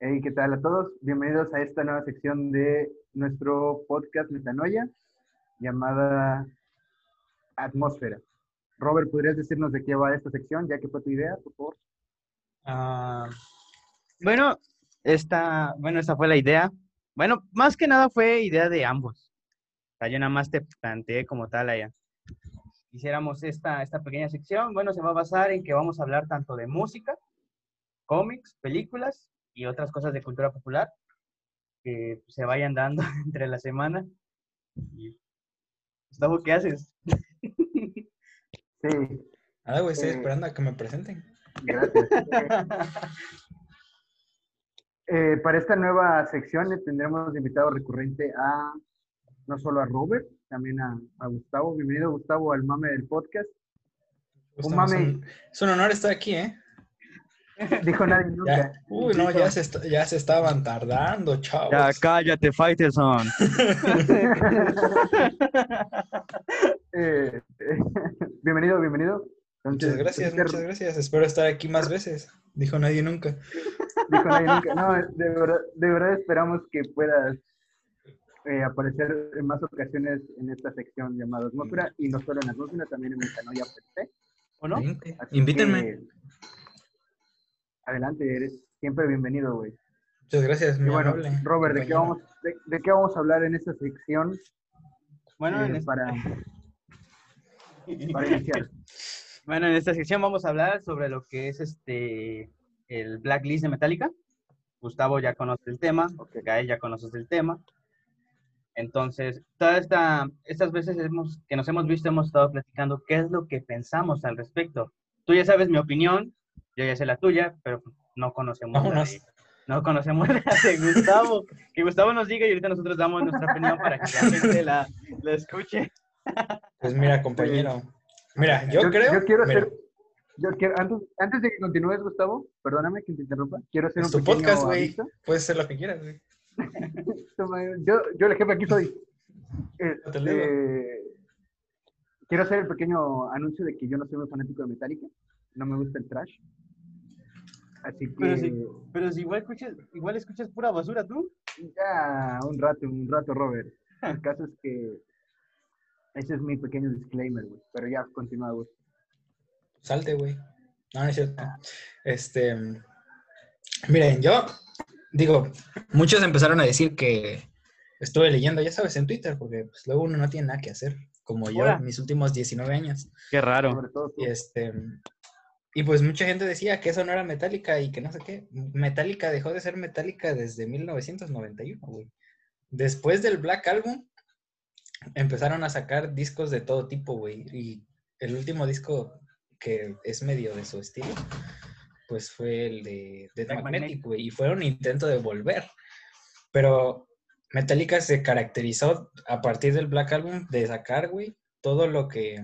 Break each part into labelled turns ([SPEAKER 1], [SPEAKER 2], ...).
[SPEAKER 1] Hey, ¿qué tal a todos? Bienvenidos a esta nueva sección de nuestro podcast Metanoia llamada Atmósfera. Robert, ¿podrías decirnos de qué va esta sección, ya que fue tu idea, por favor?
[SPEAKER 2] Ah, bueno, esta, bueno, esta fue la idea. Bueno, más que nada fue idea de ambos. O yo nada más te planteé como tal allá. Hiciéramos esta, esta pequeña sección. Bueno, se va a basar en que vamos a hablar tanto de música, cómics, películas y otras cosas de cultura popular que se vayan dando entre la semana. Y, Gustavo, ¿qué haces?
[SPEAKER 1] Sí,
[SPEAKER 3] güey, estoy
[SPEAKER 1] Eh,
[SPEAKER 3] esperando a que me presenten.
[SPEAKER 1] gracias. Eh, para esta nueva sección tendremos invitado recurrente a no solo a Robert, también a, a Gustavo. Bienvenido, Gustavo, al mame del podcast.
[SPEAKER 3] Justo,
[SPEAKER 1] mame.
[SPEAKER 3] Es un, es un honor estar aquí, ¿eh?
[SPEAKER 1] Dijo nadie
[SPEAKER 3] Ya,
[SPEAKER 1] nunca.
[SPEAKER 3] uy, no, ya se, ya se estaban tardando, chavos.
[SPEAKER 2] Ya, cállate, Fighterson.
[SPEAKER 1] Eh, eh, bienvenido, bienvenido.
[SPEAKER 3] Muchas gracias,
[SPEAKER 1] este-
[SPEAKER 3] muchas gracias. Espero estar aquí más veces. Dijo nadie nunca.
[SPEAKER 1] Dijo nadie nunca. No, de verdad, de verdad esperamos que puedas eh, aparecer en más ocasiones en esta sección llamada Atmósfera y no solo en Atmósfera, también en Metanoia se.
[SPEAKER 2] ¿O no?
[SPEAKER 1] Así
[SPEAKER 3] Invítenme.
[SPEAKER 1] que, adelante, eres siempre bienvenido, güey.
[SPEAKER 3] Muchas gracias,
[SPEAKER 1] Y
[SPEAKER 3] mi
[SPEAKER 1] bueno,
[SPEAKER 3] amable
[SPEAKER 1] Robert, ¿de qué, vamos, de, de qué vamos a hablar en esta sección
[SPEAKER 2] Bueno,
[SPEAKER 1] eh,
[SPEAKER 2] en esta,
[SPEAKER 1] para, para iniciar?
[SPEAKER 2] bueno, en esta sección vamos a hablar sobre lo que es este el blacklist de Metallica. Gustavo ya conoce el tema, Gael ya conoces el tema. Entonces, toda esta, estas veces hemos, que nos hemos visto, hemos estado platicando qué es lo que pensamos al respecto. Tú ya sabes mi opinión, yo ya sé la tuya, pero no conocemos la de, no conocemos la de Gustavo. Que Gustavo nos diga y ahorita nosotros damos nuestra opinión para que la gente la, la escuche.
[SPEAKER 3] Pues mira, compañero. Mira, yo, creo.
[SPEAKER 1] Yo quiero
[SPEAKER 3] mira,
[SPEAKER 1] hacer. Yo quiero, antes, antes de que continúes, Gustavo, perdóname que te interrumpa. Quiero hacer
[SPEAKER 3] Es
[SPEAKER 1] un
[SPEAKER 3] tu podcast, güey. Puedes hacer lo que quieras, güey.
[SPEAKER 1] Yo, yo el jefe aquí soy.
[SPEAKER 3] Leo.
[SPEAKER 1] Este, quiero hacer el pequeño anuncio de que yo no soy muy fanático de Metallica. No me gusta el trash. Así que
[SPEAKER 2] Pero sí. Pero si igual escuchas, igual escuchas pura basura tú.
[SPEAKER 1] ya un rato, un rato, Robert. El caso es que ese es mi pequeño disclaimer, güey. Pero ya, continúa, güey.
[SPEAKER 3] Salte, güey. No, no es cierto. Este. Miren, yo digo, muchos empezaron a decir que estuve leyendo, ya sabes, en Twitter, porque pues, luego uno no tiene nada que hacer, como yo
[SPEAKER 2] Hola.
[SPEAKER 3] en mis últimos 19 años.
[SPEAKER 2] Qué raro.
[SPEAKER 1] Sobre todo tú.
[SPEAKER 3] Y este. Y pues mucha gente decía que eso no era Metallica y que no sé qué. Metallica dejó de ser Metallica desde 1991, güey. Después del Black Album, empezaron a sacar discos de todo tipo, güey. Y el último disco que es medio de su estilo, pues fue el de Magnetic,
[SPEAKER 2] Magnetic.
[SPEAKER 3] güey. Y fue un intento de volver. Pero Metallica se caracterizó a partir del Black Album de sacar, güey, todo lo que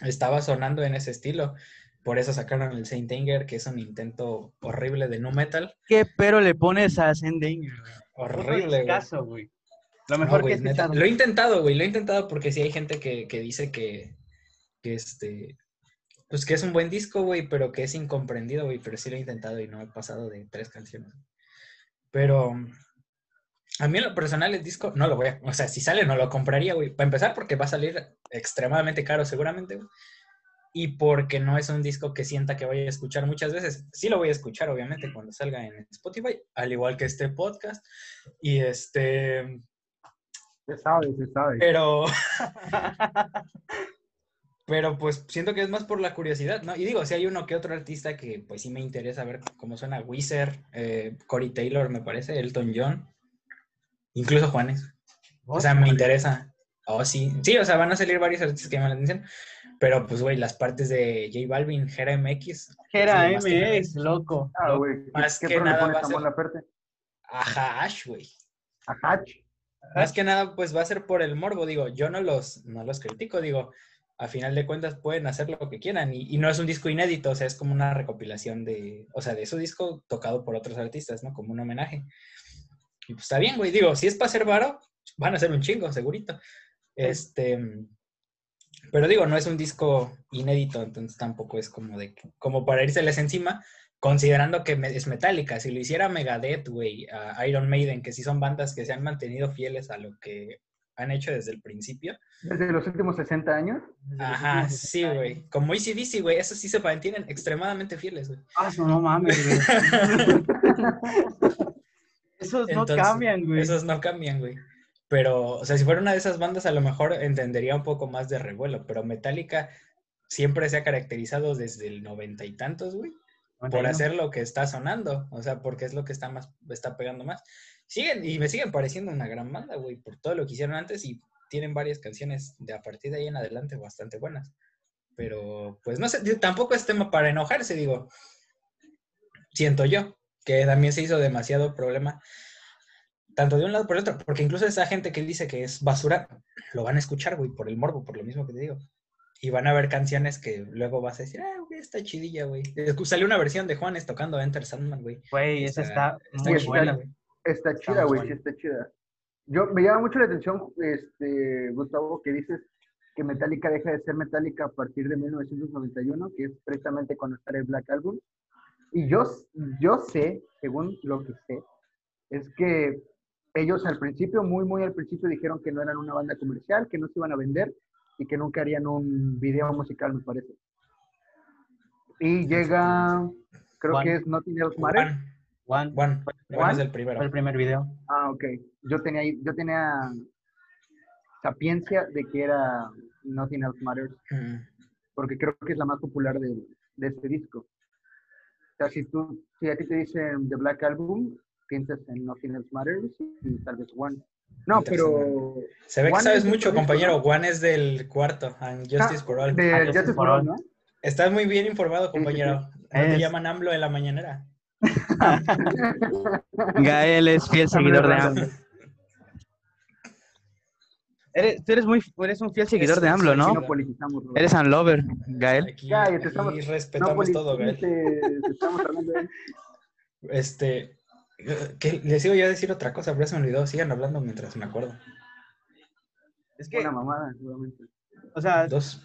[SPEAKER 3] estaba sonando en ese estilo. Por eso sacaron el Saint Anger, que es un intento horrible de nu metal.
[SPEAKER 2] ¿Qué pero le pones a Sendanger?
[SPEAKER 3] Horrible, güey.
[SPEAKER 2] caso, güey. Lo
[SPEAKER 3] No,
[SPEAKER 2] mejor
[SPEAKER 3] güey,
[SPEAKER 2] que escuchado.
[SPEAKER 3] Lo he intentado, güey, lo he intentado porque sí hay gente que, que dice que, que este, pues que es un buen disco, güey, pero que es incomprendido, güey, pero sí lo he intentado y no he pasado de tres canciones. Pero a mí en lo personal el disco no lo voy a, o sea, si sale no lo compraría, güey. Para empezar porque va a salir extremadamente caro seguramente, güey. Y porque no es un disco que sienta que vaya a escuchar muchas veces. Sí lo voy a escuchar, obviamente, cuando salga en Spotify, al igual que este podcast. Y este,
[SPEAKER 1] Se sabe, se sabe.
[SPEAKER 3] pero. Pero pues siento que es más por la curiosidad, ¿no? Y digo, si hay uno que otro artista que pues sí me interesa ver cómo suena Wizard, eh, Corey Taylor, me parece, Elton John, incluso Juanes. O sea, me interesa. Oh, sí. Sí, o sea, van a salir varios artistas que llaman la atención. Pero pues, güey, las partes de J Balvin, Jera MX.
[SPEAKER 2] Era
[SPEAKER 3] sí, más que nada.
[SPEAKER 2] MS, loco.
[SPEAKER 1] Ah, güey. ¿Qué,
[SPEAKER 3] Más
[SPEAKER 1] qué
[SPEAKER 3] que nada va a ser-? Ajá, Ash, güey.
[SPEAKER 1] A Hatch.
[SPEAKER 3] Más que nada, pues va a ser por el morbo, digo, yo no los, no los critico, digo, a final de cuentas pueden hacer lo que quieran y, y no es un disco inédito, o sea, es como una recopilación de, o sea, de su disco tocado por otros artistas, ¿no? Como un homenaje. Y pues está bien, güey, digo, si es para hacer varo, van a ser un chingo, segurito. Este, pero digo, no es un disco inédito, entonces tampoco es como de, como para írseles encima, considerando que es Metallica, si lo hiciera Megadeth, güey, a Iron Maiden, que sí son bandas que se han mantenido fieles a lo que han hecho desde el principio.
[SPEAKER 1] Desde los últimos 60 años.
[SPEAKER 3] Ajá, sí, güey. Como ACDC, güey, esos sí se mantienen extremadamente fieles, güey.
[SPEAKER 2] Ah, eso no mames, güey. Esos no
[SPEAKER 3] Entonces,
[SPEAKER 2] cambian, güey.
[SPEAKER 3] Esos no cambian, güey. Pero, o sea, si fuera una de esas bandas, a lo mejor entendería un poco más de revuelo, pero Metallica siempre se ha caracterizado desde el noventa y tantos, güey, por
[SPEAKER 2] 91.
[SPEAKER 3] hacer lo que está sonando, o sea, porque es lo que está más, está pegando más. Siguen, y me siguen pareciendo una gran banda, güey, por todo lo que hicieron antes y tienen varias canciones de a partir de ahí en adelante bastante buenas. Pero, pues no sé, tampoco es tema para enojarse, digo. Siento yo que también se hizo demasiado problema, tanto de un lado por el otro, porque incluso esa gente que dice que es basura, lo van a escuchar, güey, por el morbo, por lo mismo que te digo. Y van a ver canciones que luego vas a decir, ah, güey, está chidilla, güey. Salió una versión de Juanes tocando Enter Sandman, güey.
[SPEAKER 2] Güey, esa está
[SPEAKER 3] está
[SPEAKER 2] muy buena.
[SPEAKER 3] güey.
[SPEAKER 1] Está
[SPEAKER 2] Está
[SPEAKER 1] chida, güey, sí está chida. Yo, me llama mucho la atención, este, Gustavo, que dices que Metallica deja de ser Metallica a partir de 1991, que es precisamente cuando sale el Black Album. Y yo, yo sé, según lo que sé, es que ellos al principio, muy, muy al principio, dijeron que no eran una banda comercial, que no se iban a vender y que nunca harían un video musical, me parece. Y llega, creo
[SPEAKER 2] Juan.
[SPEAKER 1] que es Nothing Else Matters.
[SPEAKER 3] Juan,
[SPEAKER 2] Juan,
[SPEAKER 3] Juan,
[SPEAKER 2] fue,
[SPEAKER 3] Juan
[SPEAKER 1] Juan.
[SPEAKER 3] es el primero.
[SPEAKER 2] fue el primer video.
[SPEAKER 1] Ah, ok. Yo tenía, yo tenía sapiencia de que era Nothing Else Matters,
[SPEAKER 3] Mm.
[SPEAKER 1] porque creo que es la más popular de, de este disco. O sea, si tú, si a ti te dicen The Black Album, piensas en Nothing Else Matters y tal vez One. No, pero
[SPEAKER 3] Se ve que sabes mucho,
[SPEAKER 1] disco,
[SPEAKER 3] compañero.
[SPEAKER 1] ¿no?
[SPEAKER 3] Juan es del cuarto, and Justice
[SPEAKER 1] Ah,
[SPEAKER 3] for All.
[SPEAKER 1] de
[SPEAKER 2] Ah,
[SPEAKER 1] Justice for All. ¿no?
[SPEAKER 3] Estás muy bien informado, compañero. No te llaman AMLO en la mañanera.
[SPEAKER 2] Gael es fiel seguidor de. AMLO. Eres, tú eres, muy, eres un fiel seguidor
[SPEAKER 3] Es-
[SPEAKER 2] de AMLO, ¿no?
[SPEAKER 1] No politizamos.
[SPEAKER 2] Eres Unlover, Gael.
[SPEAKER 3] Aquí,
[SPEAKER 1] estamos- No
[SPEAKER 3] respetamos todo, Gael.
[SPEAKER 1] politices, estamos hablando de...
[SPEAKER 3] Este, que les iba yo a decir otra cosa, pero se me olvidó. Sigan hablando mientras me acuerdo.
[SPEAKER 2] Es que,
[SPEAKER 1] Una mamada, seguramente.
[SPEAKER 2] o sea,
[SPEAKER 3] Dos.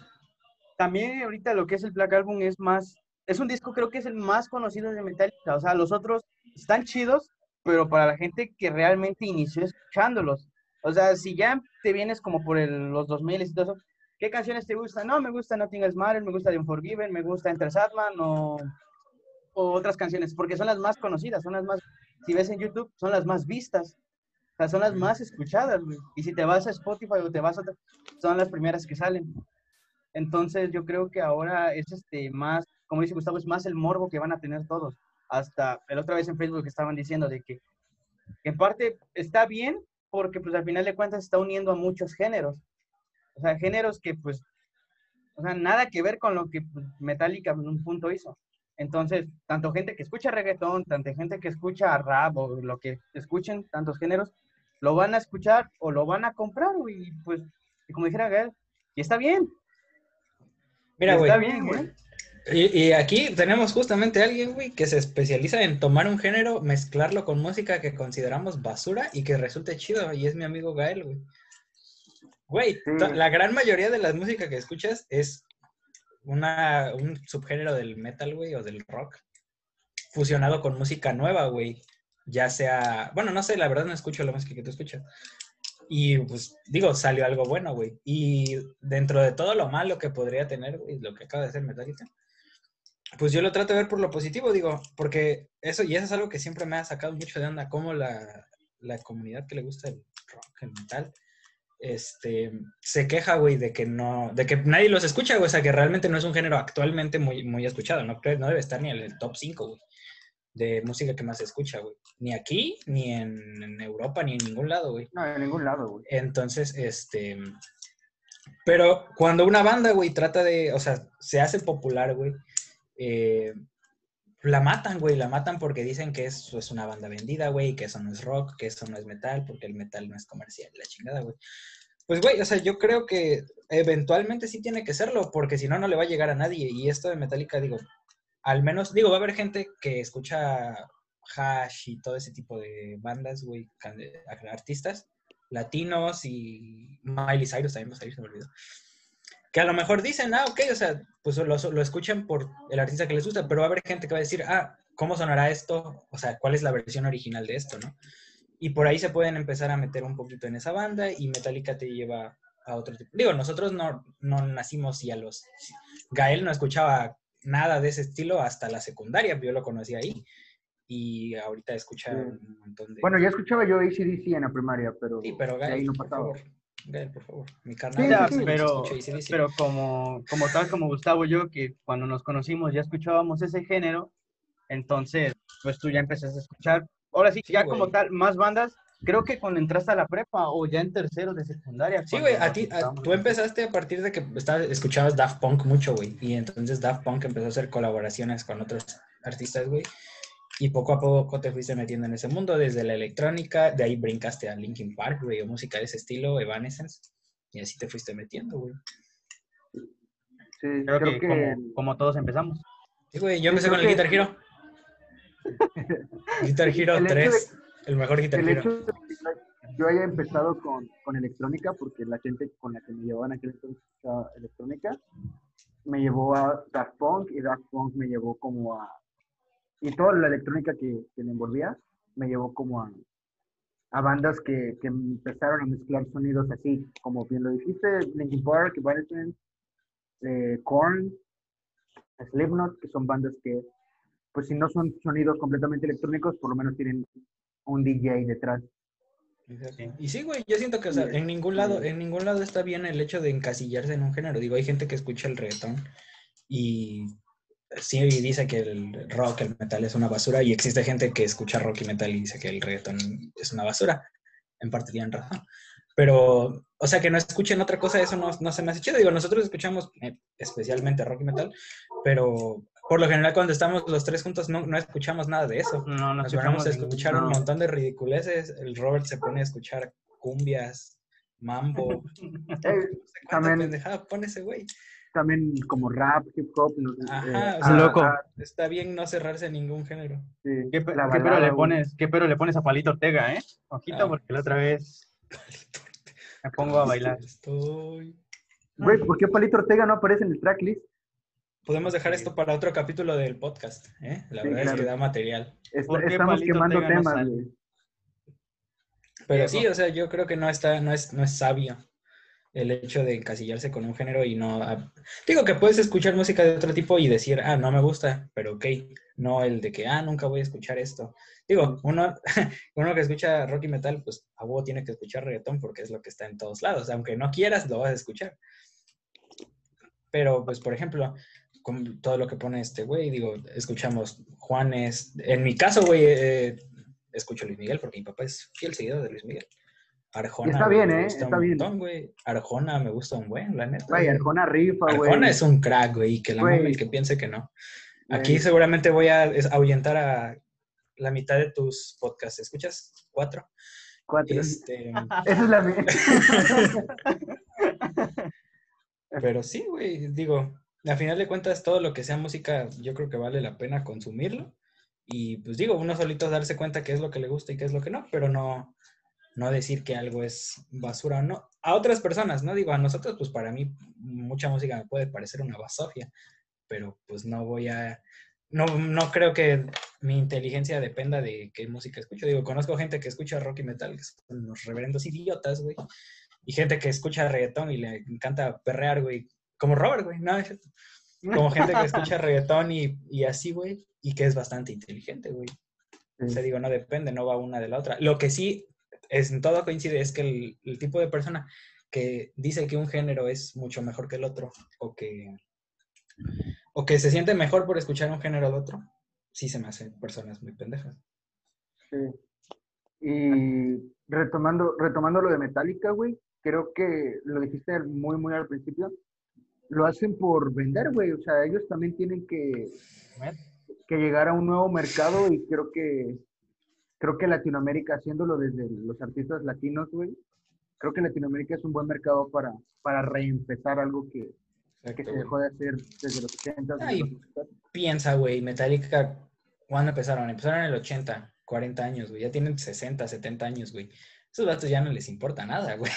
[SPEAKER 2] también ahorita lo que es el Black Album es más, es un disco creo que es el más conocido de Metallica, o sea, los otros están chidos, pero para la gente que realmente inició escuchándolos, o sea, si ya te vienes como por el- los 2000 y todo eso, ¿qué canciones te gustan? No, me gusta Nothing Else Matters, me gusta The Unforgiven, me gusta Enter Sandman o, o otras canciones, porque son las más conocidas, son las más, si ves en YouTube, son las más vistas. O sea, son las más escuchadas, güey. Y si te vas a Spotify o te vas a... Son las primeras que salen. Entonces yo creo que ahora es este más, como dice Gustavo, es más el morbo que van a tener todos. Hasta el otra vez en Facebook que estaban diciendo de que, que en parte está bien porque pues al final de cuentas está uniendo a muchos géneros. O sea, géneros que pues, o sea, nada que ver con lo que pues, Metallica en un punto hizo. Entonces, tanto gente que escucha reggaetón, tanta gente que escucha rap o lo que escuchen, tantos géneros, lo van a escuchar o lo van a comprar, güey, y pues, y como dijera Gael, y está bien.
[SPEAKER 3] Mira, güey.
[SPEAKER 2] Está bien, güey.
[SPEAKER 3] Y, y aquí tenemos justamente a alguien, güey, que se especializa en tomar un género, mezclarlo con música que consideramos basura y que resulte chido. Y es mi amigo Gael, güey. Güey,
[SPEAKER 1] Sí.
[SPEAKER 3] la gran mayoría de la música que escuchas es un subgénero del metal, güey, o del rock, fusionado con música nueva, güey. Ya sea, bueno, no sé, la verdad no escucho la música que tú escuchas. Y pues digo, salió algo bueno, güey. Y dentro de todo lo malo que podría tener, güey, lo que acaba de hacer Metallica, pues yo lo trato de ver por lo positivo, digo, porque eso, y eso es algo que siempre me ha sacado mucho de onda, como la, la comunidad que le gusta el rock, el metal, este, se queja, güey, de que no, de que nadie los escucha, güey, o sea, que realmente no es un género actualmente muy, muy escuchado, no, creo- no debe estar ni en el top 5, güey, de música que más se escucha, güey, ni aquí, ni en, en Europa, ni en ningún lado, güey.
[SPEAKER 1] No, en ningún lado, güey.
[SPEAKER 3] Entonces, este. Pero cuando una banda, güey, trata de. O sea, se hace popular, güey. eh, la matan, güey. La matan porque dicen que eso es una banda vendida, güey. Que eso no es rock, que eso no es metal, porque el metal no es comercial. La chingada, güey. Pues, güey, o sea, yo creo que eventualmente sí tiene que serlo, porque si no, no le va a llegar a nadie. Y esto de Metallica, digo, al menos, digo, va a haber gente que escucha Hash y todo ese tipo de bandas, güey, can- artistas latinos y Miley Cyrus también va a salir, se me olvidó. Que a lo mejor dicen, ah, ok, o sea, pues lo, lo escuchan por el artista que les gusta, pero va a haber gente que va a decir, ah, ¿cómo sonará esto? O sea, ¿cuál es la versión original de esto, no? Y por ahí se pueden empezar a meter un poquito en esa banda y Metallica te lleva a otro tipo. Digo, nosotros no, no nacimos y a los... Gael no escuchaba nada de ese estilo hasta la secundaria, yo lo conocí ahí. Y ahorita escucha
[SPEAKER 1] Sí.
[SPEAKER 3] un montón de...
[SPEAKER 1] Bueno, ya escuchaba yo ACDC en la primaria, pero,
[SPEAKER 3] sí, pero Gael,
[SPEAKER 1] ahí no
[SPEAKER 3] por
[SPEAKER 1] pasaba.
[SPEAKER 3] favor. Gael, por favor. Mi carnal.
[SPEAKER 1] Sí, sí.
[SPEAKER 2] pero, pero como, como tal, como Gustavo y yo, que cuando nos conocimos ya escuchábamos ese género, entonces, pues tú ya empezaste a escuchar, ahora sí,
[SPEAKER 3] Sí,
[SPEAKER 2] ya como tal, más bandas, creo que cuando entraste a la prepa o ya en tercero de secundaria.
[SPEAKER 3] Sí, güey, a ti, a- tú empezaste a partir de que estaba- escuchabas Daft Punk mucho, güey. Y entonces Daft Punk empezó a hacer colaboraciones con otros artistas, güey. Y poco a poco te fuiste metiendo en ese mundo, desde la electrónica, de ahí brincaste a Linkin Park, güey, o música de ese estilo, Evanescence. Y así te fuiste metiendo, güey.
[SPEAKER 1] Sí,
[SPEAKER 2] Creo,
[SPEAKER 1] creo
[SPEAKER 2] que,
[SPEAKER 1] que,
[SPEAKER 2] como, como todos empezamos.
[SPEAKER 3] Sí, güey, yo empecé
[SPEAKER 1] creo
[SPEAKER 3] con el
[SPEAKER 1] que-
[SPEAKER 3] Guitar Hero. Guitar Hero
[SPEAKER 1] El hecho
[SPEAKER 3] 3, el mejor Guitar
[SPEAKER 1] el
[SPEAKER 3] Hero.
[SPEAKER 1] hecho de que yo haya empezado con, con electrónica, porque la gente con la que me llevaban aquel entonces electrónica, me llevó a Daft Punk y Daft Punk me llevó como a... Y toda la electrónica que, que le envolvía me llevó como a, a bandas que, que empezaron a mezclar sonidos así, como bien lo dijiste, Linkin Park, Evanescence, eh, Korn, Slipknot, que son bandas que, pues si no son sonidos completamente electrónicos, por lo menos tienen un DJ detrás.
[SPEAKER 3] Exacto. Y sí, güey, yo siento que, o sea, en ningún lado, en ningún lado está bien el hecho de encasillarse en un género. Digo, hay gente que escucha el reggaetón y sí dice que el rock, el metal es una basura, y existe gente que escucha rock y metal y dice que el reggaetón es una basura. En parte tienen razón. Pero, o sea, que no escuchen otra cosa, eso no, no se me hace chido. Digo, nosotros escuchamos eh, especialmente rock y metal, pero por lo general cuando estamos los tres juntos no, no escuchamos nada de eso.
[SPEAKER 2] No, no
[SPEAKER 3] Nos
[SPEAKER 2] escuchamos
[SPEAKER 3] ponemos a escuchar un montón de ridiculeces. El Robert se pone a escuchar cumbias, mambo.
[SPEAKER 1] También-
[SPEAKER 3] pendejada pone ese güey.
[SPEAKER 1] También como rap, hip hop. no sé,
[SPEAKER 3] Ajá,
[SPEAKER 1] eh,
[SPEAKER 3] o sea,
[SPEAKER 1] ah,
[SPEAKER 2] loco.
[SPEAKER 1] ah,
[SPEAKER 3] Está bien no cerrarse en ningún género.
[SPEAKER 1] sí,
[SPEAKER 2] ¿Qué, pe-
[SPEAKER 1] la
[SPEAKER 2] qué pero le pones, ¿Qué pero le pones a Palito Ortega, eh? Ojito,
[SPEAKER 3] Ah.
[SPEAKER 2] porque la otra vez me pongo a bailar.
[SPEAKER 3] Estoy...
[SPEAKER 1] Güey, ¿por qué Palito Ortega no aparece en el tracklist?
[SPEAKER 3] Podemos dejar esto para otro capítulo del podcast, ¿eh? La
[SPEAKER 1] Sí,
[SPEAKER 3] verdad es que da material.
[SPEAKER 1] Est-
[SPEAKER 2] ¿Por qué
[SPEAKER 1] estamos
[SPEAKER 2] Palito
[SPEAKER 1] quemando
[SPEAKER 2] Ortega
[SPEAKER 1] temas, güey.
[SPEAKER 3] Pero sí, o sea, yo creo que no está, no es, no es sabio el hecho de encasillarse con un género y no... ah, Digo que puedes escuchar música de otro tipo y decir, ah, no me gusta, pero ok, no el de que, ah, nunca voy a escuchar esto. Digo, uno, uno que escucha rock y metal, pues a huevo tiene que escuchar reggaetón porque es lo que está en todos lados. Aunque no quieras, lo vas a escuchar. Pero, pues, por ejemplo, con todo lo que pone este güey, digo, escuchamos Juanes. En mi caso, güey, eh, escucho Luis Miguel porque mi papá es fiel seguidor de Luis Miguel. Arjona.
[SPEAKER 1] Y está bien,
[SPEAKER 3] me
[SPEAKER 1] ¿eh? Está
[SPEAKER 3] un
[SPEAKER 1] bien.
[SPEAKER 3] montón, güey. Arjona me gusta un buen, la neta.
[SPEAKER 1] Güey. Arjona rifa, güey.
[SPEAKER 3] Arjona es un crack, güey, y que la mame el que piense que no. Aquí seguramente voy a ahuyentar a la mitad de tus podcasts. ¿Escuchas? Cuatro.
[SPEAKER 1] Cuatro.
[SPEAKER 3] Este,
[SPEAKER 1] Esa es la mía.
[SPEAKER 3] pero sí, güey, digo, a final de cuentas, todo lo que sea música, yo creo que vale la pena consumirlo. Y pues digo, uno solito darse cuenta qué es lo que le gusta y qué es lo que no, pero no, no decir que algo es basura o no. A otras personas, ¿no? Digo, a nosotros, pues para mí, mucha música me puede parecer una basofia, pero pues no voy a. No, no creo que mi inteligencia dependa de qué música escucho. Digo, conozco gente que escucha rock y metal, que son unos reverendos idiotas, güey. Y gente que escucha reggaetón y le encanta perrear, güey. Como Robert, güey. No, es cierto. Como gente que escucha reggaetón y, y así, güey. Y que es bastante inteligente, güey. O sea, digo, no depende, no va una de la otra. Lo que sí, es, en todo coincide, es que el, el tipo de persona que dice que un género es mucho mejor que el otro, o que, o que se siente mejor por escuchar un género al otro, sí se me hacen personas muy pendejas.
[SPEAKER 1] Sí. Y retomando, retomando lo de Metallica, güey, creo que lo dijiste muy, muy al principio. Lo hacen por vender, güey. O sea, ellos también tienen que, que llegar a un nuevo mercado y creo que creo que Latinoamérica, haciéndolo desde los artistas latinos, güey, creo que Latinoamérica es un buen mercado para, para reempezar algo que, que se dejó de hacer desde los 80. desde
[SPEAKER 3] Ay.
[SPEAKER 1] los 80.
[SPEAKER 3] Piensa, güey, Metallica, ¿cuándo empezaron? Empezaron en el 80, 40 años, güey. Ya tienen 60, 70 años, güey. Esos vatos ya no les importa nada, güey.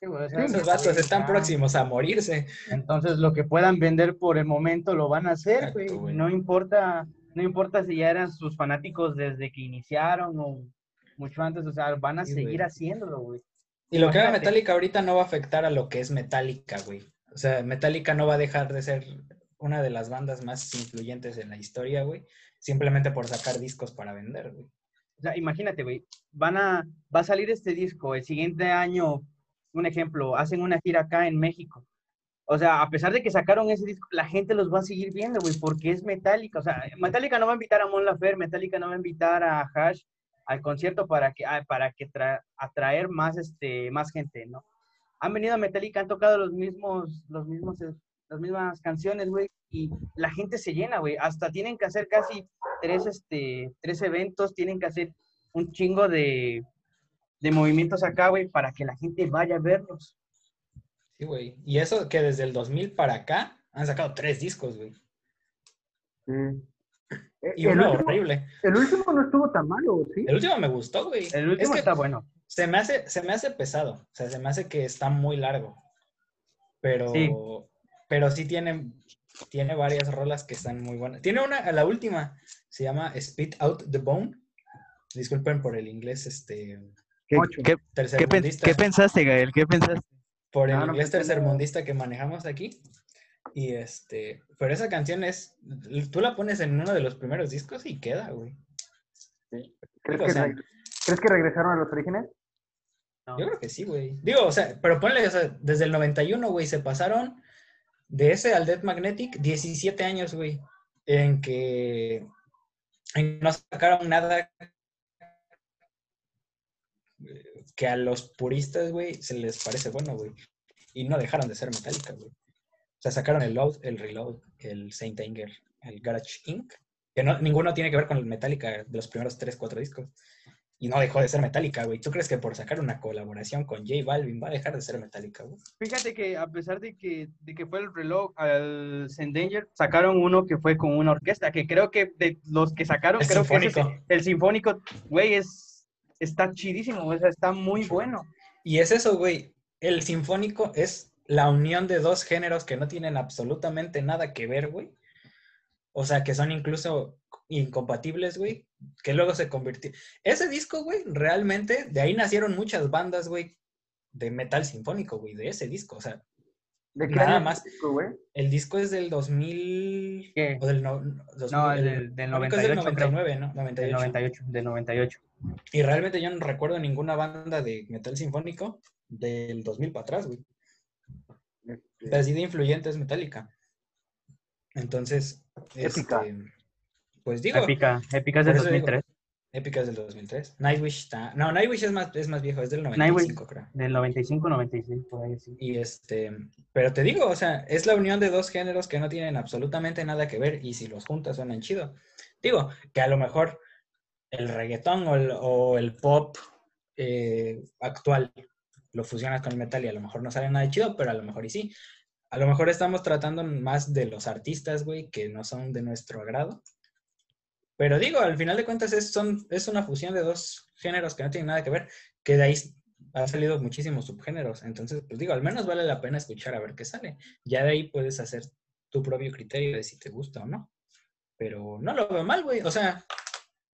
[SPEAKER 2] Sí, güey,
[SPEAKER 3] Esos vatos están próximos a morirse.
[SPEAKER 2] Entonces, lo que puedan vender por el momento lo van a hacer,
[SPEAKER 3] Exacto,
[SPEAKER 2] güey.
[SPEAKER 3] güey.
[SPEAKER 2] No importa No importa si ya eran sus fanáticos desde que iniciaron o mucho antes, o sea, van a
[SPEAKER 3] Sí,
[SPEAKER 2] seguir
[SPEAKER 3] güey.
[SPEAKER 2] haciéndolo, güey.
[SPEAKER 3] Y lo que haga
[SPEAKER 2] Imagínate.
[SPEAKER 3] Metallica ahorita no va a afectar a lo que es Metallica, güey. O sea, Metallica no va a dejar de ser una de las bandas más influyentes en la historia, güey. Simplemente por sacar discos para vender, güey.
[SPEAKER 2] O sea, imagínate, güey, van a, va a salir este disco, el siguiente año, un ejemplo, hacen una gira acá en México. O sea, a pesar de que sacaron ese disco, la gente los va a seguir viendo, güey, porque es Metallica. O sea, Metallica no va a invitar a Mon Laferte, Metallica no va a invitar a Hash al concierto para que, ah, para que tra- atraer más, este, más gente, ¿no? Han venido a Metallica, han tocado los mismos, los mismos, eh, las mismas canciones, güey, y la gente se llena, güey. Hasta tienen que hacer casi tres, este, tres eventos, tienen que hacer un chingo de, de movimientos acá, güey, para que la gente vaya a verlos.
[SPEAKER 3] Sí, güey. Y eso que desde el 2000 para acá han sacado tres discos, güey.
[SPEAKER 1] Sí. Eh,
[SPEAKER 3] Y
[SPEAKER 1] el,
[SPEAKER 3] uno
[SPEAKER 1] último,
[SPEAKER 3] horrible.
[SPEAKER 1] el último no estuvo tan malo, ¿sí?
[SPEAKER 3] El último me gustó, güey.
[SPEAKER 2] El último
[SPEAKER 3] es que
[SPEAKER 2] está bueno.
[SPEAKER 3] se me hace, se me hace pesado. O sea, se me hace que está muy largo. Pero
[SPEAKER 2] Sí.
[SPEAKER 3] pero sí tiene, tiene varias rolas que están muy buenas. Tiene una, la última, se llama Spit Out the Bone. Disculpen por el inglés, este,
[SPEAKER 2] ¿Qué, qué- qué pensaste, Gael? ¿Qué pensaste?
[SPEAKER 3] Por el
[SPEAKER 1] No, no
[SPEAKER 3] inglés
[SPEAKER 1] pensé nada.
[SPEAKER 3] tercermundista que manejamos aquí. Y este, pero esa canción es, tú la pones en uno de los primeros discos y queda, güey.
[SPEAKER 1] ¿Crees,
[SPEAKER 3] o
[SPEAKER 1] que
[SPEAKER 3] sea-
[SPEAKER 1] ¿Crees que regresaron a los orígenes?
[SPEAKER 2] No.
[SPEAKER 3] Yo creo que sí, güey. Digo, o sea, pero ponle, o sea, desde el 91, güey, se pasaron de ese al Dead Magnetic 17 años, güey, en que, en que no sacaron nada que a los puristas, güey, se les parece bueno, güey. Y no dejaron de ser Metallica, güey. O sea, sacaron el Load, el Reload, el Saint Anger, el Garage Inc., que no, ninguno tiene que ver con el Metallica de los primeros 3, 4 discos. Y no dejó de ser Metallica, güey. ¿Tú crees que por sacar una colaboración con J Balvin va a dejar de ser Metallica, güey?
[SPEAKER 2] Fíjate que a pesar de que, de que fue el reloj al Danger, sacaron uno que fue con una orquesta, que creo que de los que sacaron,
[SPEAKER 3] El
[SPEAKER 2] creo que ese-
[SPEAKER 3] sinfónico.
[SPEAKER 2] el sinfónico, güey, es, está chidísimo, o sea, está muy bueno.
[SPEAKER 3] Y es eso, güey. El sinfónico es la unión de dos géneros que no tienen absolutamente nada que ver, güey. O sea, que son incluso incompatibles, güey. Que luego se convirtió. Ese disco, güey, realmente, de ahí nacieron muchas bandas, güey, de metal sinfónico, güey, de ese disco. O sea,
[SPEAKER 1] ¿De qué
[SPEAKER 3] Nada
[SPEAKER 1] año
[SPEAKER 3] más.
[SPEAKER 1] el disco, güey?
[SPEAKER 3] el disco es del 2000.
[SPEAKER 2] ¿Qué?
[SPEAKER 3] O del no, 2000,
[SPEAKER 2] No,
[SPEAKER 3] el-
[SPEAKER 2] del- del
[SPEAKER 3] creo que es del
[SPEAKER 2] 98, creo.
[SPEAKER 3] 99, ¿no?
[SPEAKER 2] Del
[SPEAKER 3] 98.
[SPEAKER 2] 98, del 98.
[SPEAKER 3] Y realmente yo no recuerdo ninguna banda de metal sinfónico del 2000 para atrás, güey.
[SPEAKER 1] Este,
[SPEAKER 3] Así de influyente es Metallica. Entonces,
[SPEAKER 1] Épica.
[SPEAKER 3] este, pues digo,
[SPEAKER 2] Épica, épica es del
[SPEAKER 3] por eso digo,
[SPEAKER 2] 2003,
[SPEAKER 3] Épica es del 2003. Nightwish está... No, Nightwish es más, es más viejo, es del 95, creo.
[SPEAKER 2] del 95, 96, por ahí sí.
[SPEAKER 3] Y este, pero te digo, o sea, es la unión de dos géneros que no tienen absolutamente nada que ver y si los juntas suenan chido. Digo, que a lo mejor el reggaetón o el, o el pop eh, actual lo fusionas con el metal y a lo mejor no sale nada chido, pero a lo mejor y sí. A lo mejor estamos tratando más de los artistas, güey, que no son de nuestro agrado. Pero digo, al final de cuentas es, son, es una fusión de dos géneros que no tienen nada que ver, que de ahí han salido muchísimos subgéneros. Entonces, pues digo, al menos vale la pena escuchar a ver qué sale. Ya de ahí puedes hacer tu propio criterio de si te gusta o no. Pero no lo veo mal, güey. O sea,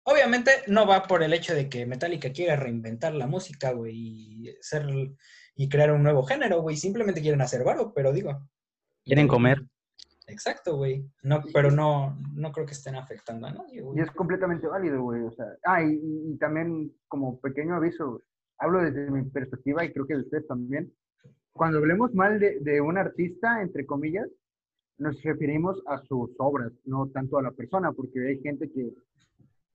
[SPEAKER 3] obviamente no va por el hecho de que Metallica quiera reinventar la música, güey, y, ser, y crear un nuevo género, güey. Simplemente quieren hacer varo, pero digo.
[SPEAKER 2] Quieren comer.
[SPEAKER 3] Exacto, güey. No, pero no, no creo que estén afectando a nadie,
[SPEAKER 1] Y es completamente válido, güey. O sea, ah, y, también como pequeño aviso, hablo desde mi perspectiva y creo que de ustedes también. Cuando hablemos mal de, de un artista, entre comillas, nos referimos a sus obras, no tanto a la persona, porque hay gente que,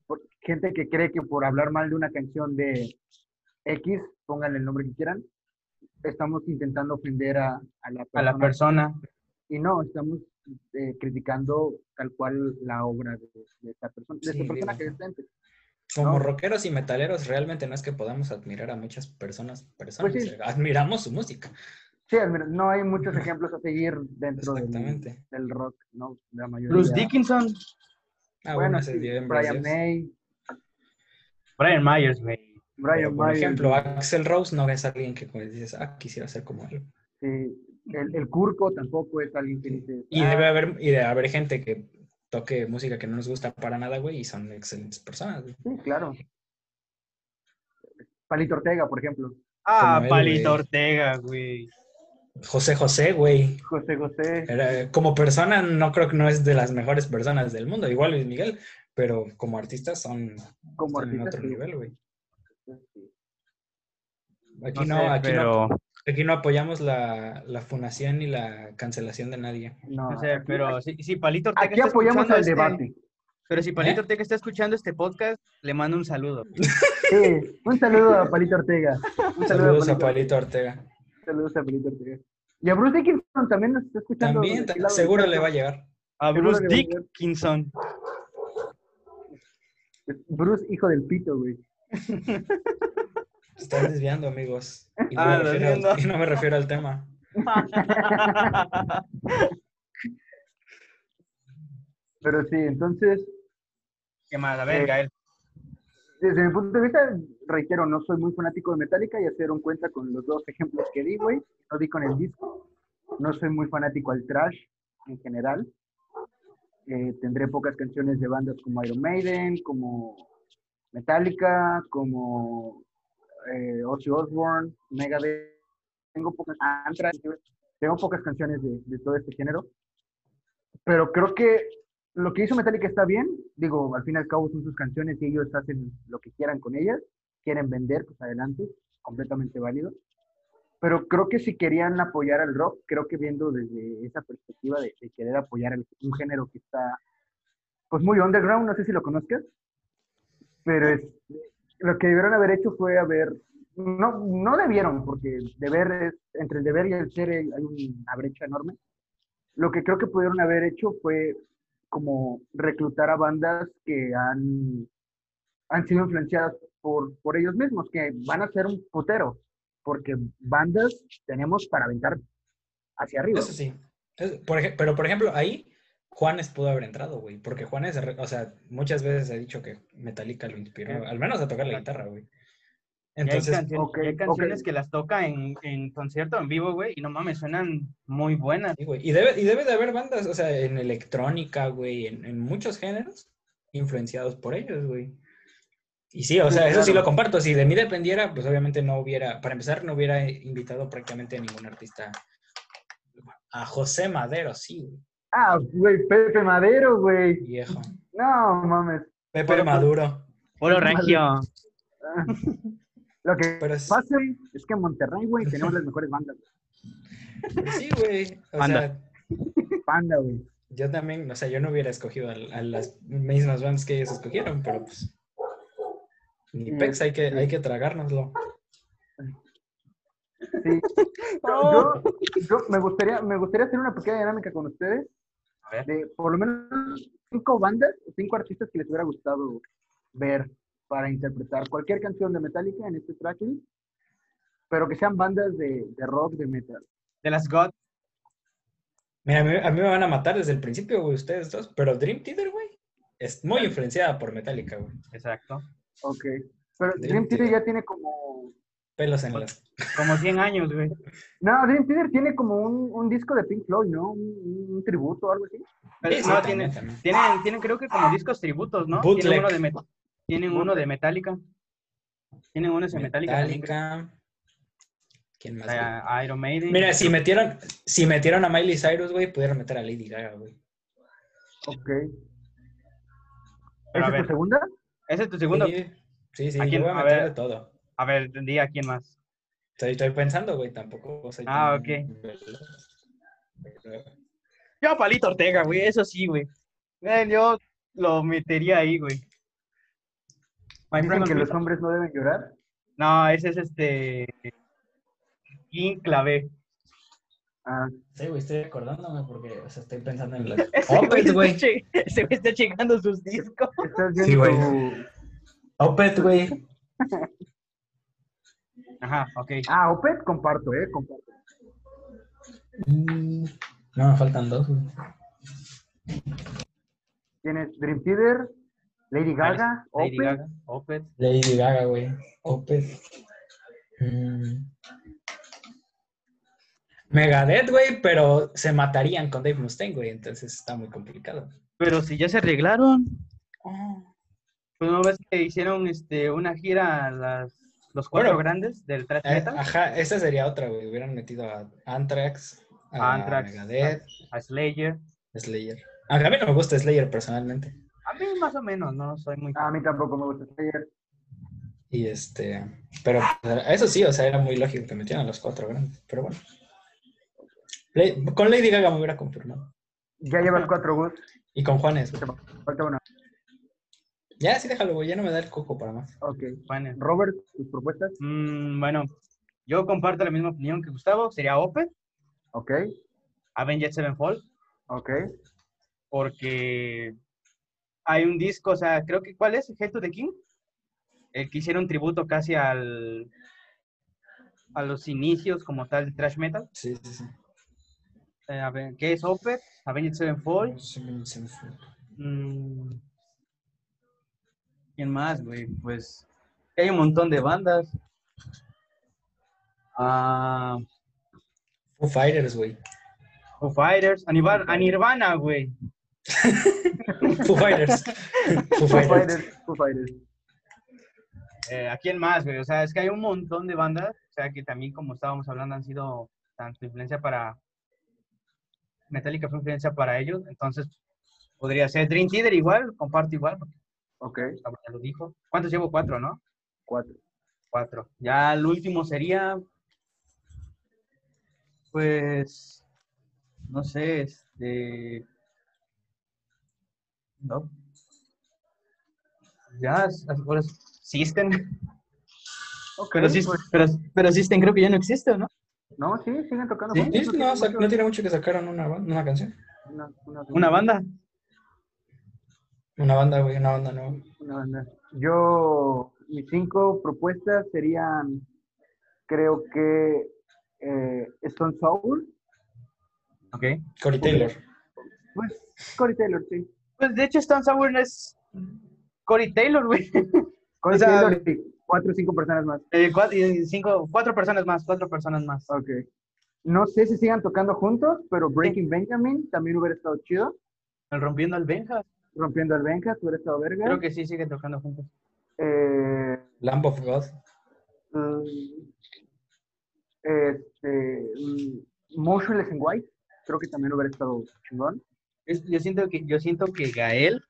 [SPEAKER 1] por- gente que cree que por hablar mal de una canción de X, pónganle el nombre que quieran, estamos intentando ofender a, a la
[SPEAKER 2] A la persona.
[SPEAKER 1] y no, estamos eh, criticando tal cual la obra de, de esta persona, de
[SPEAKER 3] Sí,
[SPEAKER 1] esta persona
[SPEAKER 3] digo.
[SPEAKER 1] que es.
[SPEAKER 3] Como
[SPEAKER 1] ¿no?
[SPEAKER 3] rockeros y metaleros, realmente no es que podamos admirar a muchas personas, personas.
[SPEAKER 1] Pues sí.
[SPEAKER 3] Admiramos su música.
[SPEAKER 1] Sí, admira- no hay muchos ejemplos a seguir dentro del,
[SPEAKER 3] Exactamente.
[SPEAKER 1] del rock, ¿no? La mayoría.
[SPEAKER 2] Bruce Dickinson,
[SPEAKER 3] Ah,
[SPEAKER 1] Bueno, sí, Brian. May,
[SPEAKER 2] Brian Myers, güey.
[SPEAKER 1] Brian
[SPEAKER 3] Pero, por
[SPEAKER 1] May,
[SPEAKER 3] ejemplo, Axel Rose no es alguien que dices, ah, quisiera ser como él.
[SPEAKER 1] sí, el, el Curco tampoco es alguien que dice,
[SPEAKER 3] Y
[SPEAKER 1] "Ah,
[SPEAKER 3] debe haber, y debe haber gente que toque música que no nos gusta para nada, güey, y son excelentes personas, güey.
[SPEAKER 1] Sí, claro. Palito Ortega, por ejemplo.
[SPEAKER 2] Ah,
[SPEAKER 3] él,
[SPEAKER 2] Palito
[SPEAKER 3] güey.
[SPEAKER 2] Ortega, güey.
[SPEAKER 3] José José, güey.
[SPEAKER 1] José José.
[SPEAKER 3] Era- como persona, no creo que no es de las mejores personas del mundo, igual Luis Miguel, pero como artistas son,
[SPEAKER 1] Como
[SPEAKER 3] en otro
[SPEAKER 1] sí.
[SPEAKER 3] nivel, güey. Aquí
[SPEAKER 2] No
[SPEAKER 3] no,
[SPEAKER 2] sé,
[SPEAKER 3] aquí no,
[SPEAKER 2] pero,
[SPEAKER 3] aquí no apoyamos la, la funación ni la cancelación de nadie.
[SPEAKER 1] No,
[SPEAKER 2] no sé,
[SPEAKER 1] aquí-
[SPEAKER 2] pero si, si Palito Ortega
[SPEAKER 1] Aquí
[SPEAKER 2] está
[SPEAKER 1] apoyamos
[SPEAKER 2] escuchando
[SPEAKER 1] al
[SPEAKER 2] este-
[SPEAKER 1] debate.
[SPEAKER 2] Pero si Palito
[SPEAKER 3] ¿Eh?
[SPEAKER 2] Ortega está escuchando este podcast, le mando un saludo.
[SPEAKER 1] Sí, un saludo a Palito Ortega. Un saludo
[SPEAKER 3] Saludos a
[SPEAKER 1] Palito
[SPEAKER 3] Palito Ortega.
[SPEAKER 1] Saludos a Palito Ortega. Y a Bruce Dickinson también nos está escuchando.
[SPEAKER 3] También, seguro le va a llegar.
[SPEAKER 2] A Bruce. Dickinson.
[SPEAKER 1] Bruce, hijo del pito, güey.
[SPEAKER 3] Están desviando, amigos. Y no,
[SPEAKER 2] Ah,
[SPEAKER 3] me, refiero al,
[SPEAKER 2] desviando.
[SPEAKER 3] y no me refiero al tema.
[SPEAKER 1] Pero sí, entonces,
[SPEAKER 2] ¿Qué más? A ver,
[SPEAKER 1] Eh,
[SPEAKER 2] Gael.
[SPEAKER 1] desde mi punto de vista, reitero, no soy muy fanático de Metallica, ya se dieron cuenta con los dos ejemplos que di, güey. No di con el disco. No soy muy fanático al trash en general. Eh, tendré pocas canciones de bandas como Iron Maiden, como Metallica, como eh, Ozzy Osbourne, Megadeth. Tengo pocas, tengo pocas canciones de, de todo este género. Pero creo que lo que hizo Metallica está bien. Digo, al fin y al cabo son sus canciones y ellos hacen lo que quieran con ellas. Quieren vender, pues adelante, completamente válido. Pero creo que si querían apoyar al rock, creo que viendo desde esa perspectiva de, de querer apoyar el- un género que está, pues muy underground, no sé si lo conozcas, pero es, lo que debieron haber hecho fue haber, no, no debieron, porque deber entre el deber y el ser hay una brecha enorme. Lo que creo que pudieron haber hecho fue como reclutar a bandas que han, han sido influenciadas por, por ellos mismos, que van a ser un putero, porque bandas tenemos para aventar hacia arriba.
[SPEAKER 3] Eso sí. Por pero, por ejemplo, ahí Juanes pudo haber entrado, güey. Porque Juanes, o sea, muchas veces ha dicho que Metallica lo inspiró, al menos a tocar la guitarra, güey.
[SPEAKER 2] Y hay,
[SPEAKER 3] Entonces,
[SPEAKER 2] canciones, hay canciones que las toca en, en concierto en vivo, güey, y no mames, suenan muy buenas.
[SPEAKER 3] sí, güey. Y debe, y debe de haber bandas, o sea, en electrónica, güey, en, en muchos géneros, influenciados por ellos, güey. Y sí, o
[SPEAKER 1] Sí,
[SPEAKER 3] sea, eso sí lo comparto. Si de mí dependiera, pues obviamente no hubiera, para empezar, no hubiera invitado prácticamente a ningún artista. A José Madero, sí, güey,
[SPEAKER 1] Ah, güey, Pepe Madero, güey.
[SPEAKER 3] viejo.
[SPEAKER 1] No, mames.
[SPEAKER 3] Pepe
[SPEAKER 1] pues,
[SPEAKER 3] Maduro.
[SPEAKER 2] Polo Regio.
[SPEAKER 1] Lo que
[SPEAKER 3] es-
[SPEAKER 1] pasa es que en Monterrey, güey, tenemos las mejores bandas.
[SPEAKER 3] Sí, güey. O
[SPEAKER 2] Anda.
[SPEAKER 3] sea,
[SPEAKER 1] Panda, güey.
[SPEAKER 3] yo también, o sea, yo no hubiera escogido a, a las mismas bandas que ellos escogieron, pero pues. Ni pex, hay que, hay que tragárnoslo.
[SPEAKER 1] Sí. Yo, yo me, gustaría, me gustaría hacer una pequeña dinámica con ustedes. De por lo menos cinco bandas, cinco artistas que les hubiera gustado ver para interpretar cualquier canción de Metallica en este tracklist, pero que sean bandas de, de rock, de metal.
[SPEAKER 2] De las God.
[SPEAKER 3] Mira, a mí, a mí me van a matar desde el principio, güey, ustedes dos, pero Dream Theater, güey, es muy influenciada por Metallica, güey.
[SPEAKER 2] Exacto.
[SPEAKER 1] Ok. Pero
[SPEAKER 3] Dream
[SPEAKER 1] Dream Theater. ya tiene como...
[SPEAKER 3] Pelos en las.
[SPEAKER 2] Como 100 años, güey.
[SPEAKER 1] No, Dream Theater tiene como un, un disco de Pink Floyd, ¿no? Un, un tributo o algo así.
[SPEAKER 2] Pero
[SPEAKER 3] Sí,
[SPEAKER 2] no,
[SPEAKER 3] también,
[SPEAKER 2] tienen,
[SPEAKER 3] también.
[SPEAKER 2] tienen, tienen creo que como discos tributos, ¿no?
[SPEAKER 3] Bootleg.
[SPEAKER 2] Tienen uno de, Met- tienen uno de Metallica. Tienen uno de Metallica.
[SPEAKER 3] Metallica. ¿Quién más?
[SPEAKER 2] Iron Maiden.
[SPEAKER 3] Mira, si metieron, si metieron a Miley Cyrus, güey, pudieron meter a Lady Gaga, güey.
[SPEAKER 1] Ok.
[SPEAKER 2] Pero
[SPEAKER 1] ¿Esa es tu segunda?
[SPEAKER 2] Ese es tu segundo.
[SPEAKER 3] Sí, sí, sí,
[SPEAKER 2] ¿A
[SPEAKER 3] yo voy a
[SPEAKER 2] A
[SPEAKER 3] meter
[SPEAKER 2] ver.
[SPEAKER 3] de todo.
[SPEAKER 2] A ver, di a quién más.
[SPEAKER 3] Estoy, estoy pensando, güey, tampoco soy
[SPEAKER 2] Ah,
[SPEAKER 3] tan-
[SPEAKER 2] ok. Yo a Palito Ortega, güey, eso sí, güey. Yo lo metería ahí, güey.
[SPEAKER 1] Dicen que los hombres no deben llorar.
[SPEAKER 2] No, ese es este. King Clavé.
[SPEAKER 1] Ah,
[SPEAKER 3] Sí, güey, estoy acordándome porque, o sea, estoy pensando en los...
[SPEAKER 2] Ese güey che- ese güey está checando sus discos.
[SPEAKER 3] Sí, güey.
[SPEAKER 1] tu...
[SPEAKER 3] Opeth, güey.
[SPEAKER 2] Ajá, ok.
[SPEAKER 1] Ah, Opet, comparto, ¿eh? Comparto.
[SPEAKER 3] Mm, No, me faltan dos, güey.
[SPEAKER 1] Tienes Dream Theater, Lady Gaga,
[SPEAKER 2] Lady
[SPEAKER 1] Opeth.
[SPEAKER 2] Gaga, Opeth.
[SPEAKER 3] Lady Gaga, güey. Opeth. Mm. Megadeth, güey, pero se matarían con Dave Mustaine, güey, entonces está muy complicado.
[SPEAKER 2] Pero si ya se arreglaron,
[SPEAKER 3] Oh.
[SPEAKER 2] pues no ves que hicieron este, una gira a las, los cuatro
[SPEAKER 3] Bueno,
[SPEAKER 2] grandes del thrash
[SPEAKER 3] Eh,
[SPEAKER 2] metal,
[SPEAKER 3] ajá, esa sería otra, güey. Hubieran metido a Anthrax, a
[SPEAKER 2] A Anthrax,
[SPEAKER 3] Megadeth,
[SPEAKER 2] a Slayer.
[SPEAKER 3] Slayer. Aunque a mí no me gusta Slayer personalmente.
[SPEAKER 2] A mí más o menos, no soy muy...
[SPEAKER 1] A mí tampoco me gusta Slayer.
[SPEAKER 3] Y este, pero eso sí, o sea, era muy lógico que metieran a los cuatro grandes. Pero bueno. Le- con Lady Gaga me hubiera confirmado.
[SPEAKER 1] Ya llevas cuatro Gus.
[SPEAKER 3] Y con Juanes.
[SPEAKER 1] Falta una.
[SPEAKER 3] Ya, sí, déjalo, güey. Ya no me da el coco para más.
[SPEAKER 1] Ok.
[SPEAKER 2] Bueno,
[SPEAKER 1] Robert, tus propuestas.
[SPEAKER 2] mm, bueno, yo comparto la misma opinión que Gustavo, sería Opeth,
[SPEAKER 1] Ok.
[SPEAKER 2] Avenged Sevenfold,
[SPEAKER 1] Ok.
[SPEAKER 2] porque hay un disco, o sea, creo que, ¿cuál es? Head to the King, el que hicieron tributo casi al a los inicios como tal de thrash metal.
[SPEAKER 3] Sí, sí, sí.
[SPEAKER 2] Eh, a ver, ¿Qué es Opeth? Avenged Sevenfold.
[SPEAKER 3] Se me- se me fue.
[SPEAKER 2] Mm, ¿Quién más, güey? Pues hay un montón de bandas. Ah,
[SPEAKER 3] Foo Fighters, güey.
[SPEAKER 2] Foo Fighters, a Nirvana, a Nirvana, güey.
[SPEAKER 3] Foo Fighters. Foo. Fighters.
[SPEAKER 1] Foo Fighters.
[SPEAKER 2] Eh, ¿A quién más, güey? O sea, es que hay un montón de bandas, o sea, que también, como estábamos hablando, han sido tanto influencia para... Metallica fue influencia para ellos, entonces podría ser Dream Theater igual, comparto igual, porque
[SPEAKER 1] Ok.
[SPEAKER 2] Ya lo dijo. ¿Cuántos llevo? Cuatro, ¿no?
[SPEAKER 1] Cuatro.
[SPEAKER 2] Cuatro. Ya el último sería, pues, no sé, este... No. Ya, ahora es System.
[SPEAKER 1] Ok,
[SPEAKER 2] Pero,
[SPEAKER 1] pues,
[SPEAKER 2] pero, pero System creo que ya no existe, ¿no?
[SPEAKER 1] no, sí, siguen tocando.
[SPEAKER 2] Sí,
[SPEAKER 3] Sí, no,
[SPEAKER 1] tiene
[SPEAKER 3] sa-
[SPEAKER 1] mucho-
[SPEAKER 3] no tiene mucho que sacaron una, una canción.
[SPEAKER 1] Una, una-
[SPEAKER 2] Una banda.
[SPEAKER 3] Una banda, güey, una banda nueva.
[SPEAKER 1] una banda. Yo, mis cinco propuestas serían, creo que eh, Stone Sour,
[SPEAKER 2] Ok.
[SPEAKER 3] Corey Taylor.
[SPEAKER 1] pues Corey Taylor, sí.
[SPEAKER 2] Pues de hecho Stone Sour es Corey Taylor, güey.
[SPEAKER 1] Corey
[SPEAKER 2] O sea-
[SPEAKER 1] Taylor y cuatro o cinco personas más.
[SPEAKER 2] Eh, cuatro, y cinco, cuatro personas más, cuatro personas más.
[SPEAKER 1] Ok. No sé si sigan tocando juntos, pero Breaking Benjamin también hubiera estado chido.
[SPEAKER 2] El rompiendo al Benja.
[SPEAKER 1] Rompiendo el Benja, hubiera estado verga.
[SPEAKER 2] Creo que sí siguen tocando juntos.
[SPEAKER 1] Eh,
[SPEAKER 3] Lamb of God.
[SPEAKER 1] mm, este, mm, Motionless in White, creo que también hubiera estado chingón.
[SPEAKER 2] Es- yo siento que yo siento que Gael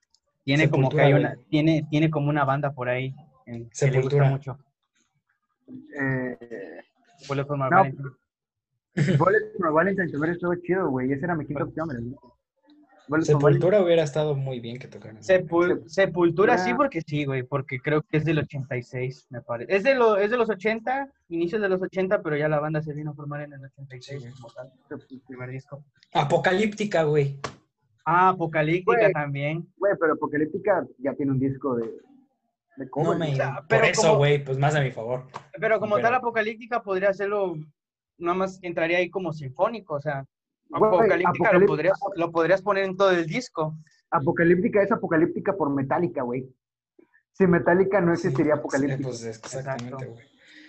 [SPEAKER 2] tiene como que hay una tiene tiene como una banda por ahí en, que le gusta mucho.
[SPEAKER 1] Eh,
[SPEAKER 2] Bullet for My
[SPEAKER 1] No.
[SPEAKER 2] Valentine.
[SPEAKER 1] Bullet for Valentine también estuvo chido, güey. Esa era mi quinta opción, ¿verdad?
[SPEAKER 3] Sepultura hubiera estado muy bien que tocaran.
[SPEAKER 2] Sepul- Sepultura sí porque sí, güey, porque creo que es del 86, me parece. Es de lo, es de los 80, inicios de los 80, pero ya la banda se vino a formar en el 86
[SPEAKER 3] Sí,
[SPEAKER 2] como tal, el primer disco.
[SPEAKER 3] Apocalíptica, güey.
[SPEAKER 2] Ah, Apocalíptica
[SPEAKER 1] Güey.
[SPEAKER 2] también.
[SPEAKER 1] Güey, pero Apocalíptica ya tiene un disco de, de cover.
[SPEAKER 3] No me...
[SPEAKER 2] o sea,
[SPEAKER 3] Por
[SPEAKER 2] pero
[SPEAKER 3] eso,
[SPEAKER 2] como-
[SPEAKER 3] güey, pues más a mi favor.
[SPEAKER 2] Pero como
[SPEAKER 3] Pero-
[SPEAKER 2] tal Apocalíptica podría hacerlo, nada más entraría ahí como sinfónico, o sea, Apocalíptica lo podrías, lo podrías poner en todo el disco.
[SPEAKER 1] Apocalíptica es Apocalíptica por Metallica, güey. Sin Metallica no existiría Apocalíptica.
[SPEAKER 3] Pues exactamente, güey.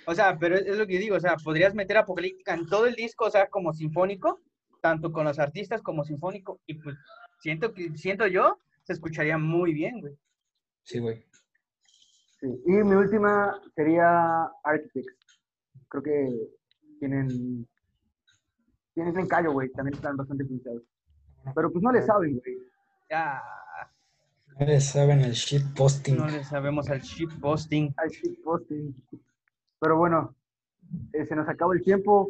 [SPEAKER 2] O sea, pero es, es lo que digo, o sea, podrías meter Apocalíptica en todo el disco, o sea, como sinfónico, tanto con los artistas como sinfónico, y pues siento que, siento yo, se escucharía muy bien, güey.
[SPEAKER 3] Sí, güey.
[SPEAKER 1] Sí. Y mi última sería Architects. Creo que tienen. Tienen callo, güey. También están bastante influenciados. Pero pues no le saben, güey.
[SPEAKER 2] Ya
[SPEAKER 3] No le saben el shit posting.
[SPEAKER 2] no le sabemos al shitposting.
[SPEAKER 1] Al shitposting. Pero bueno, eh, se nos acabó el tiempo,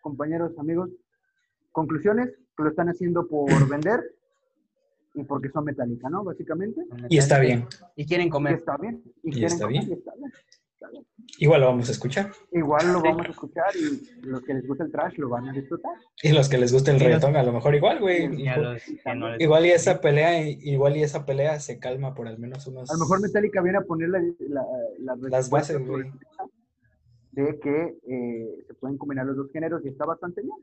[SPEAKER 1] compañeros, amigos. Conclusiones, que lo están haciendo por vender y porque son metálica, ¿no? Básicamente.
[SPEAKER 3] Y está bien.
[SPEAKER 2] Y quieren
[SPEAKER 1] Y
[SPEAKER 2] comer.
[SPEAKER 1] está bien. Y,
[SPEAKER 3] Y
[SPEAKER 1] quieren
[SPEAKER 3] está
[SPEAKER 1] comer,
[SPEAKER 3] bien.
[SPEAKER 1] y está bien. Está bien.
[SPEAKER 3] Igual lo vamos a escuchar.
[SPEAKER 1] Igual lo vamos a escuchar y los que les gusta el trash lo van a disfrutar.
[SPEAKER 3] Y los que les guste el reggaetón, a lo mejor igual, güey.
[SPEAKER 2] Y los no
[SPEAKER 3] Igual y esa pelea, igual y esa pelea se calma por al menos unos.
[SPEAKER 1] A lo mejor Metallica viene a poner la, la, la
[SPEAKER 3] Las bases, güey.
[SPEAKER 1] de que eh, se pueden combinar los dos géneros y está bastante bien.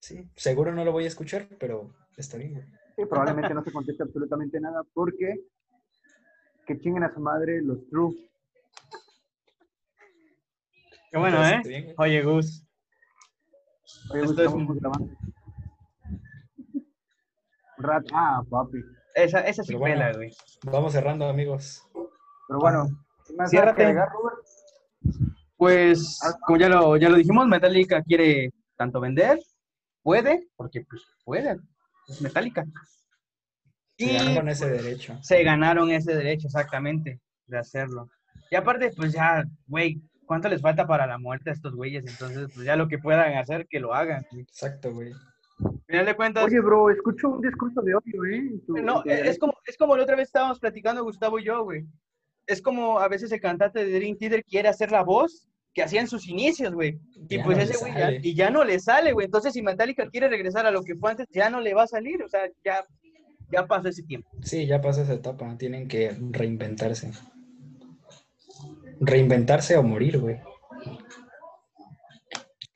[SPEAKER 3] Sí, seguro no lo voy a escuchar, pero está bien, güey.
[SPEAKER 1] Sí, probablemente no se conteste absolutamente nada porque que chinguen a su madre los true.
[SPEAKER 2] Qué bueno, ¿eh?
[SPEAKER 3] bien, güey.
[SPEAKER 2] Oye, Gus.
[SPEAKER 1] Oye,
[SPEAKER 2] Esto es un-.
[SPEAKER 1] Rat, ah, papi.
[SPEAKER 2] Esa, esa sí
[SPEAKER 3] bueno.
[SPEAKER 2] pela, güey.
[SPEAKER 3] Vamos cerrando, amigos.
[SPEAKER 1] Pero bueno, ¿qué más
[SPEAKER 2] Ciérrate.
[SPEAKER 1] nada que agregar, Robert?
[SPEAKER 2] Pues,
[SPEAKER 1] Ah.
[SPEAKER 2] como ya lo, ya lo dijimos, Metallica quiere tanto vender, puede, porque pues puede, es Metallica.
[SPEAKER 3] Se
[SPEAKER 2] Y
[SPEAKER 3] con ese derecho.
[SPEAKER 2] se ganaron ese derecho exactamente de hacerlo. Y aparte, pues ya, güey, ¿cuánto les falta para la muerte a estos güeyes? Entonces, pues ya lo que puedan hacer, que lo hagan. güey.
[SPEAKER 3] Exacto, güey.
[SPEAKER 2] Al final de cuentas,
[SPEAKER 1] Oye, bro, escucho un discurso de odio, ¿eh? tu-
[SPEAKER 2] no,
[SPEAKER 1] tu
[SPEAKER 2] es como, es como la otra vez estábamos platicando Gustavo y yo, güey. Es como a veces el cantante de Dream Theater quiere hacer la voz que hacía en sus inicios, güey. Y
[SPEAKER 3] Ya
[SPEAKER 2] pues
[SPEAKER 3] no
[SPEAKER 2] ese güey ya, y ya no le sale, güey. Entonces, si Metallica quiere regresar a lo que fue antes, ya no le va a salir. O sea, ya, ya pasó ese tiempo.
[SPEAKER 3] Sí, ya pasó esa etapa. Tienen que reinventarse. Reinventarse o morir, güey.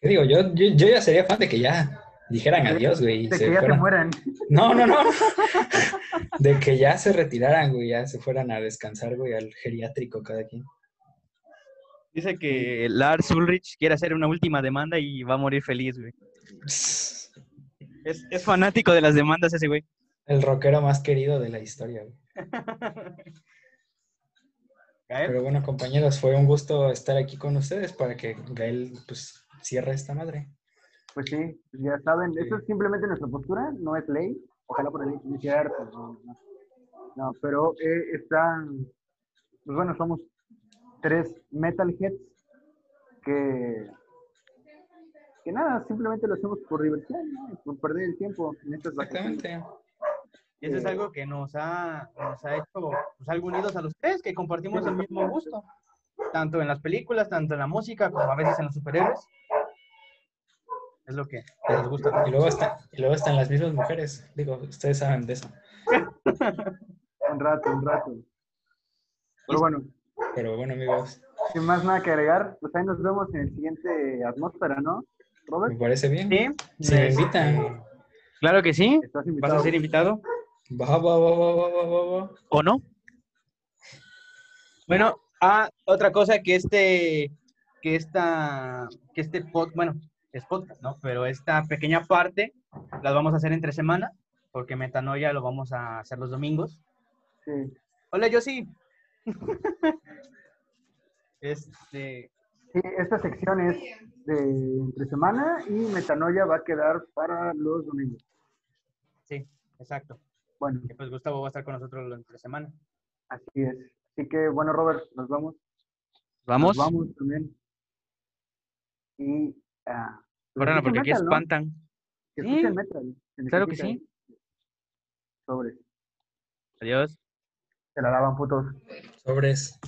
[SPEAKER 3] ¿Qué digo? Yo, yo, yo ya sería fan de que ya dijeran adiós, güey. y
[SPEAKER 1] De
[SPEAKER 3] se
[SPEAKER 1] que ya se
[SPEAKER 3] fueran.
[SPEAKER 1] mueran.
[SPEAKER 3] No, no, no. De que ya se retiraran, güey. Ya se fueran a descansar, güey, al geriátrico cada quien.
[SPEAKER 2] Dice que Lars Ulrich quiere hacer una última demanda y va a morir feliz, güey. Es, es fanático de las demandas ese güey.
[SPEAKER 3] El rockero más querido de la historia, güey.
[SPEAKER 2] Gael,
[SPEAKER 3] Pero bueno, compañeros, fue un gusto estar aquí con ustedes para que Gael, pues, cierre esta madre.
[SPEAKER 1] Pues sí, ya saben, eso es simplemente nuestra postura, no es ley. Ojalá por ahí no sea cierto, no, no. No, pero eh, están, pues bueno, somos tres metalheads que, que nada, simplemente lo hacemos por diversión, ¿no? por perder el tiempo en estas vacaciones.
[SPEAKER 3] Exactamente.
[SPEAKER 2] Y eso es algo que nos ha, nos ha hecho pues, algo unidos a los tres, que compartimos el mismo gusto. Tanto en las películas, tanto en la música, como a veces en los superhéroes. Es lo que nos gusta.
[SPEAKER 3] Y luego, está, y luego están las mismas mujeres. Digo, ustedes saben de eso.
[SPEAKER 1] Un rato, un rato. Pero bueno,
[SPEAKER 3] Pero bueno, amigos,
[SPEAKER 1] sin más nada que agregar, pues ahí nos vemos en el siguiente atmósfera, ¿no?
[SPEAKER 3] me
[SPEAKER 1] Robert,
[SPEAKER 3] parece bien.
[SPEAKER 2] Sí,
[SPEAKER 3] me
[SPEAKER 2] este,
[SPEAKER 3] invitan.
[SPEAKER 2] Claro que sí.
[SPEAKER 1] estás
[SPEAKER 2] ¿Vas a ser invitado
[SPEAKER 3] Va, va, va, va, va, va, va, va.
[SPEAKER 2] o no? Bueno, ah, otra cosa que este, que esta, que este pod, bueno, es podcast, ¿no? Pero esta pequeña parte las vamos a hacer entre semana, porque Metanoia lo vamos a hacer los domingos.
[SPEAKER 1] Sí.
[SPEAKER 2] Hola, yo sí. este,
[SPEAKER 1] Sí, esta sección es de entre semana y Metanoia va a quedar para los domingos.
[SPEAKER 2] sí, exacto.
[SPEAKER 1] Bueno,
[SPEAKER 2] Que pues Gustavo va a estar con nosotros lo entre semana.
[SPEAKER 1] así es. Así que, bueno, Robert, nos vamos.
[SPEAKER 2] Vamos.
[SPEAKER 1] Nos vamos también. Y. ah, pues
[SPEAKER 2] Órale,
[SPEAKER 1] escuchen
[SPEAKER 2] porque aquí
[SPEAKER 1] metal, ¿no?
[SPEAKER 2] espantan.
[SPEAKER 1] Que
[SPEAKER 2] Sí.
[SPEAKER 1] escuchen metal. se
[SPEAKER 2] Claro que
[SPEAKER 1] necesita. Sobre.
[SPEAKER 2] Adiós.
[SPEAKER 1] Se la daban putos.
[SPEAKER 3] Sobres.